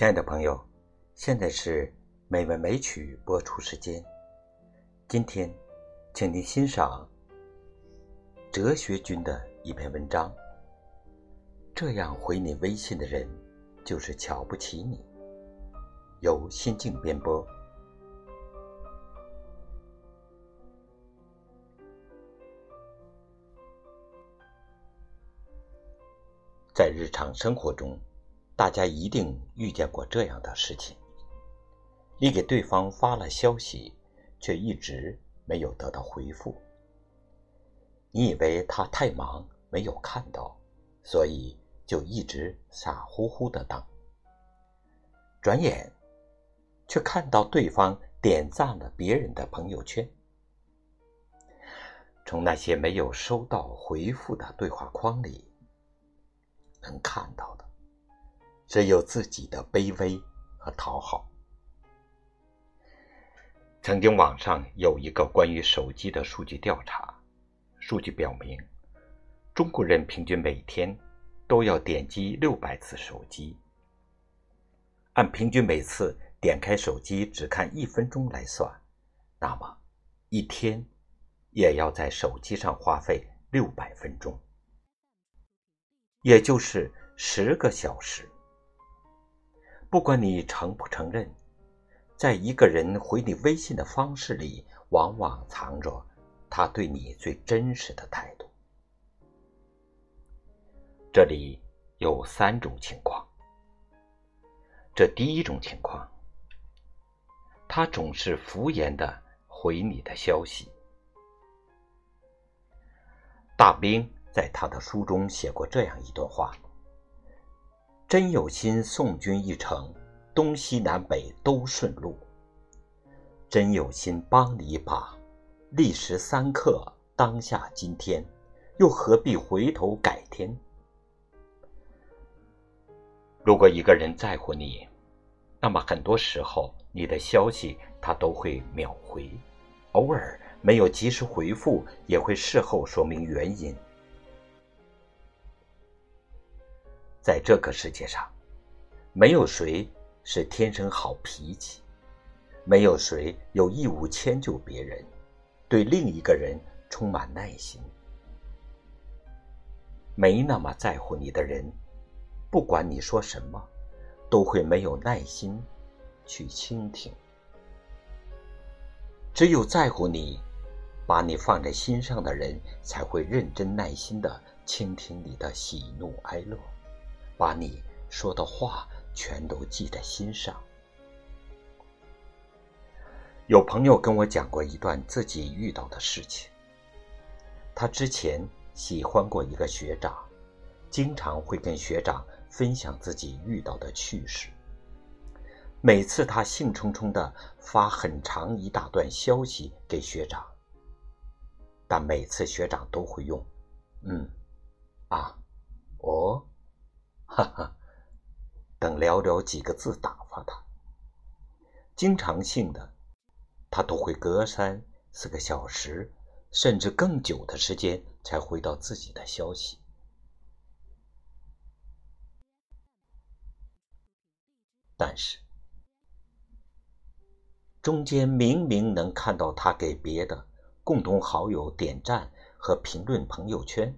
亲爱的朋友，现在是美文美曲播出时间。今天，请您欣赏哲学君的一篇文章。这样回你微信的人，就是瞧不起你。由心境编播。在日常生活中。大家一定遇见过这样的事情：你给对方发了消息，却一直没有得到回复。你以为他太忙没有看到，所以就一直傻乎乎的等。转眼，却看到对方点赞了别人的朋友圈。从那些没有收到回复的对话框里，能看到的。只有自己的卑微和讨好。曾经网上有一个关于手机的数据调查，数据表明，中国人平均每天都要点击六百次手机。按平均每次点开手机只看一分钟来算，那么一天也要在手机上花费六百分钟，也就是十个小时。不管你承不承认，在一个人回你微信的方式里，往往藏着他对你最真实的态度。这里有三种情况。这第一种情况，他总是敷衍的回你的消息。大兵在他的书中写过这样一段话。真有心送君一程，东西南北都顺路。真有心帮你一把，历时三刻，当下今天，又何必回头改天？如果一个人在乎你，那么很多时候你的消息他都会秒回，偶尔没有及时回复，也会事后说明原因。在这个世界上，没有谁是天生好脾气，没有谁有义务迁就别人，对另一个人充满耐心。没那么在乎你的人，不管你说什么，都会没有耐心去倾听。只有在乎你，把你放在心上的人，才会认真耐心的倾听你的喜怒哀乐。把你说的话全都记在心上。有朋友跟我讲过一段自己遇到的事情。他之前喜欢过一个学长，经常会跟学长分享自己遇到的趣事。每次他兴冲冲的发很长一大段消息给学长，但每次学长都会用“嗯，啊，哦”。哈哈，等寥寥几个字打发他。经常性的，他都会隔三四个小时，甚至更久的时间才回到自己的消息。但是，中间明明能看到他给别的共同好友点赞和评论朋友圈，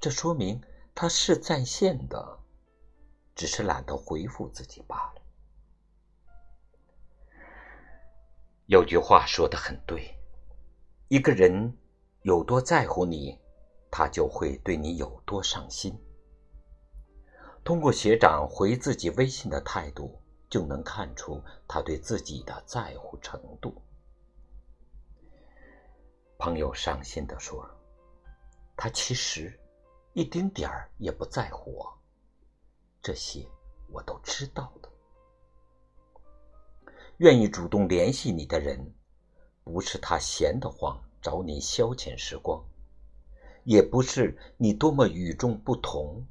这说明。他是在线的，只是懒得回复自己罢了。有句话说的很对，一个人有多在乎你，他就会对你有多上心。通过学长回自己微信的态度，就能看出他对自己的在乎程度。朋友伤心的说：“他其实……”一丁点儿也不在乎我，这些我都知道的。愿意主动联系你的人，不是他闲得慌找你消遣时光，也不是你多么与众不同，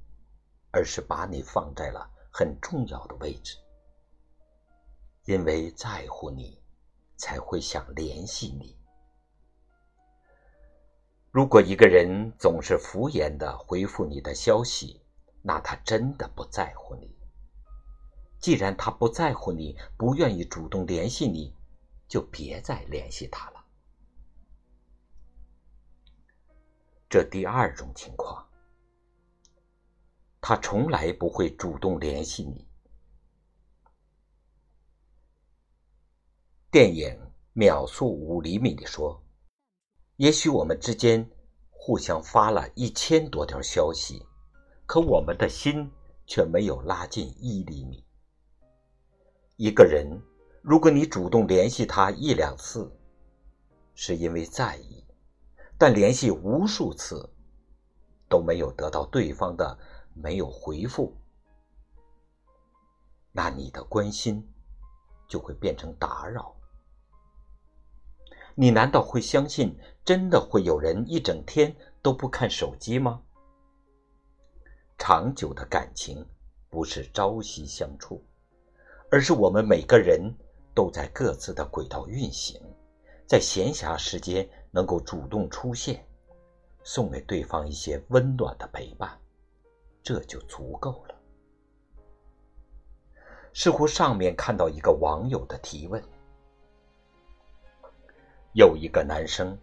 而是把你放在了很重要的位置，因为在乎你，才会想联系你。如果一个人总是敷衍的回复你的消息，那他真的不在乎你。既然他不在乎你，不愿意主动联系你，就别再联系他了。这第二种情况，他从来不会主动联系你。电影《秒速五厘米》里说：“也许我们之间互相发了一千多条消息，可我们的心却没有拉近一厘米。”一个人，如果你主动联系他一两次，是因为在意；但联系无数次都没有得到对方的没有回复，那你的关心就会变成打扰。你难道会相信真的会有人一整天都不看手机吗？长久的感情不是朝夕相处。而是我们每个人都在各自的轨道运行，在闲暇时间能够主动出现，送给对方一些温暖的陪伴，这就足够了。似乎上面看到一个网友的提问：有一个男生，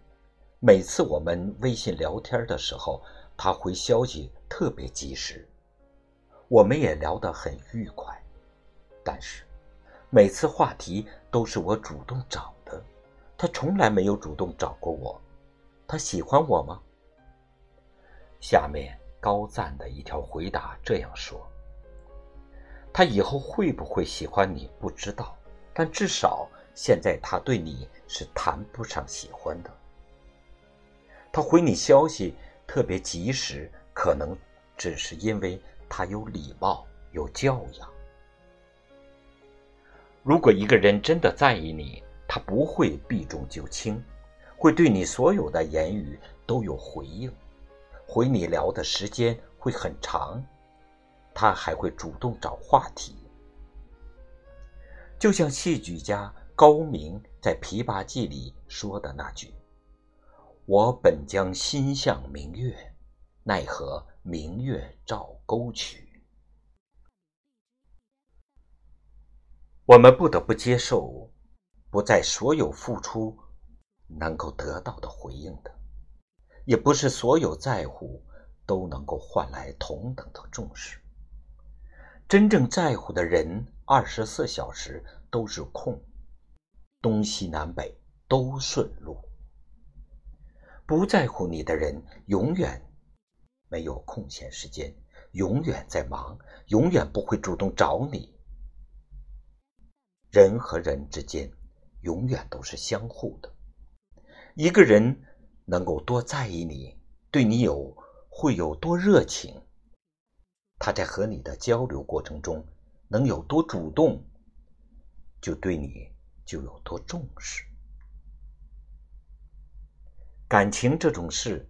每次我们微信聊天的时候，他回消息特别及时，我们也聊得很愉快。但是，每次话题都是我主动找的，他从来没有主动找过我。他喜欢我吗？下面高赞的一条回答这样说：他以后会不会喜欢你不知道，但至少现在他对你是谈不上喜欢的。他回你消息特别及时，可能只是因为他有礼貌、有教养。如果一个人真的在意你，他不会避重就轻，会对你所有的言语都有回应，回你聊的时间会很长，他还会主动找话题。就像戏剧家高明在《琵琶记》里说的那句：“我本将心向明月，奈何明月照沟渠。”我们不得不接受，不在所有付出能够得到的回应的，也不是所有在乎都能够换来同等的重视。真正在乎的人，二十四小时都是空，东西南北都顺路。不在乎你的人，永远没有空闲时间，永远在忙，永远不会主动找你。人和人之间，永远都是相互的。一个人能够多在意你，对你有会有多热情，他在和你的交流过程中能有多主动，就对你就有多重视。感情这种事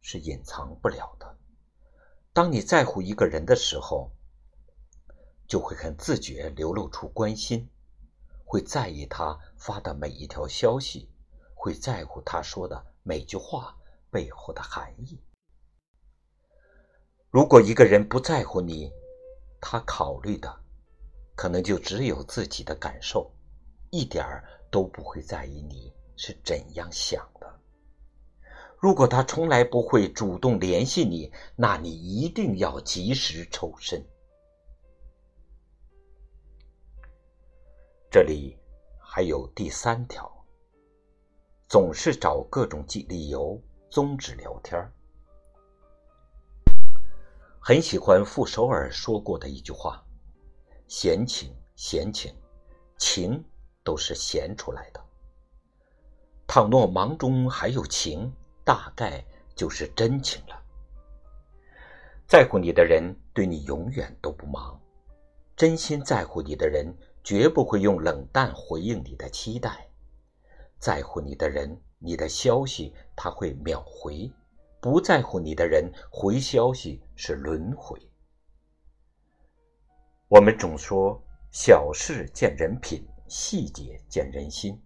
是隐藏不了的。当你在乎一个人的时候，就会很自觉流露出关心。会在意他发的每一条消息，会在乎他说的每句话背后的含义。如果一个人不在乎你，他考虑的可能就只有自己的感受，一点儿都不会在意你是怎样想的。如果他从来不会主动联系你，那你一定要及时抽身。这里还有第三条，总是找各种理由终止聊天很喜欢傅首尔说过的一句话：“闲情，闲情，情都是闲出来的。倘若忙中还有情，大概就是真情了。在乎你的人对你永远都不忙，真心在乎你的人。”绝不会用冷淡回应你的期待，在乎你的人，你的消息他会秒回；不在乎你的人，回消息是轮回。我们总说小事见人品，细节见人心。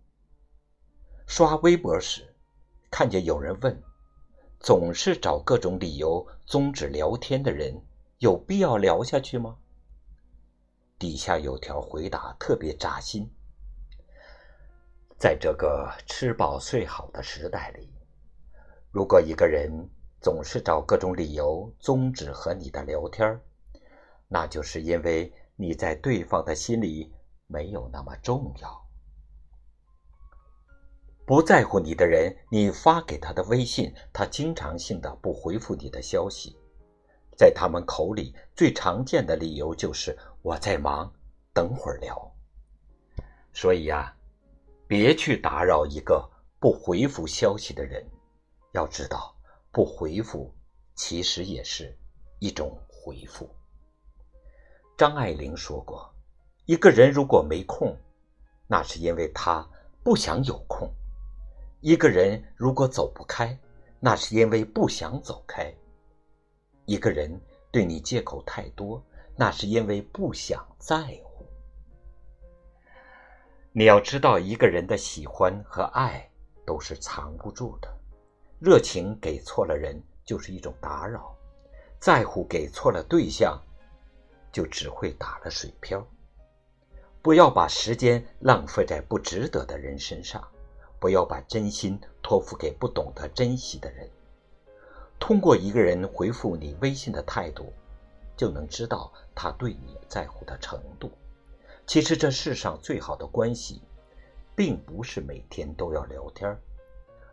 刷微博时，看见有人问：总是找各种理由终止聊天的人，有必要聊下去吗？底下有条回答特别扎心。在这个吃饱睡好的时代里，如果一个人总是找各种理由终止和你的聊天那就是因为你在对方的心里没有那么重要。不在乎你的人，你发给他的微信，他经常性的不回复你的消息，在他们口里最常见的理由就是我在忙，等会儿聊。所以呀。别去打扰一个不回复消息的人，要知道，不回复其实也是一种回复。张爱玲说过：“一个人如果没空，那是因为他不想有空；一个人如果走不开，那是因为不想走开；一个人对你借口太多，那是因为不想在乎。”你要知道，一个人的喜欢和爱都是藏不住的。热情给错了人，就是一种打扰；在乎给错了对象，就只会打了水漂。不要把时间浪费在不值得的人身上，不要把真心托付给不懂得珍惜的人。通过一个人回复你微信的态度，就能知道他对你在乎的程度。其实这世上最好的关系，并不是每天都要聊天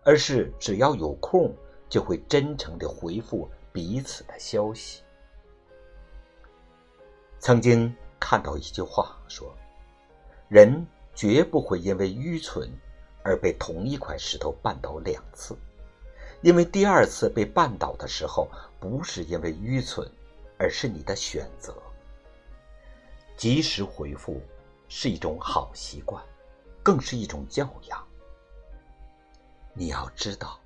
而是只要有空就会真诚的回复彼此的消息。曾经看到一句话说：“人绝不会因为愚蠢而被同一块石头绊倒两次，因为第二次被绊倒的时候，不是因为愚蠢，而是你的选择。”及时回复是一种好习惯，更是一种教养。你要知道，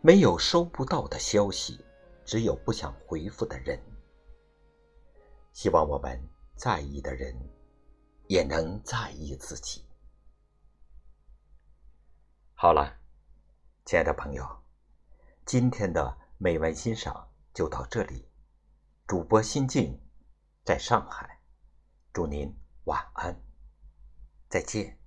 没有收不到的消息，只有不想回复的人。希望我们在意的人，也能在意自己。好了，亲爱的朋友，今天的美文欣赏就到这里。主播心静，在上海。祝您晚安，再见。